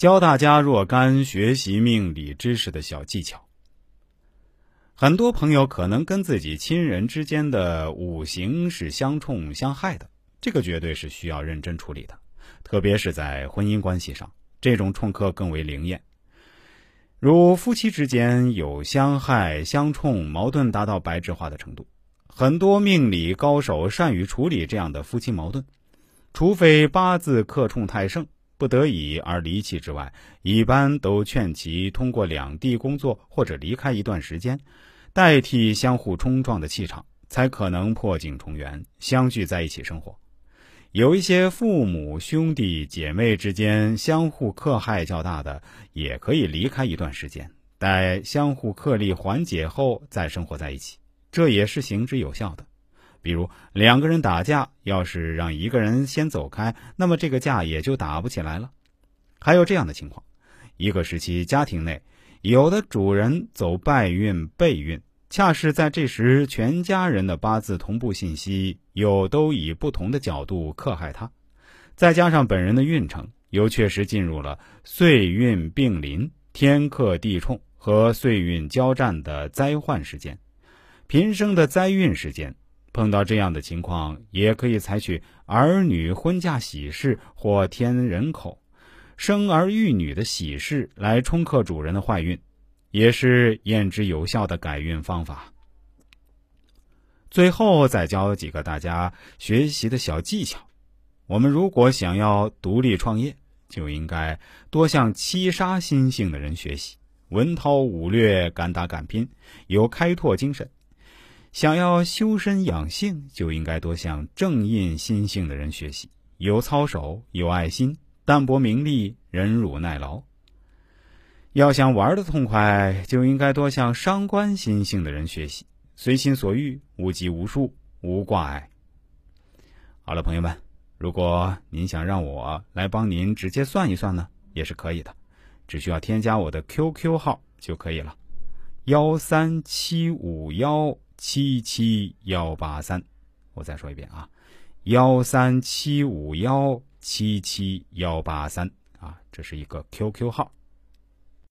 教大家若干学习命理知识的小技巧。很多朋友可能跟自己亲人之间的五行是相冲相害的，这个绝对是需要认真处理的，特别是在婚姻关系上，这种冲克更为灵验。如夫妻之间有相害、相冲、矛盾达到白质化的程度，很多命理高手善于处理这样的夫妻矛盾，除非八字克冲太盛，不得已而离弃之外，一般都劝其通过两地工作或者离开一段时间。代替相互冲撞的气场，才可能破镜重圆，相聚在一起生活。有一些父母、兄弟姐妹之间相互克害较大的，也可以离开一段时间，待相互克力缓解后再生活在一起，这也是行之有效的。比如两个人打架，要是让一个人先走开，那么这个架也就打不起来了。还有这样的情况：一个时期家庭内。有的主人走败运、背运，恰是在这时，全家人的八字同步信息又都以不同的角度克害他，再加上本人的运程又确实进入了岁运并临、天克地冲和岁运交战的灾患时间，平生的灾运时间，碰到这样的情况，也可以采取儿女婚嫁喜事或添人口。生儿育女的喜事来冲克主人的坏运，也是验之有效的改运方法。最后再教几个大家学习的小技巧。我们如果想要独立创业，就应该多向七杀心性的人学习，文韬武略，敢打敢拼，有开拓精神；想要修身养性，就应该多向正印心性的人学习，有操守，有爱心。淡泊名利，忍辱耐劳。要想玩的痛快，就应该多向伤官心性的人学习，随心所欲，无拘无束，无挂碍。好了，朋友们，如果您想让我来帮您直接算一算呢，也是可以的，只需要添加我的 QQ 号就可以了：幺三七五幺七七幺八三。我再说一遍啊，幺三七五幺。七七幺八三啊，这是一个 QQ 号。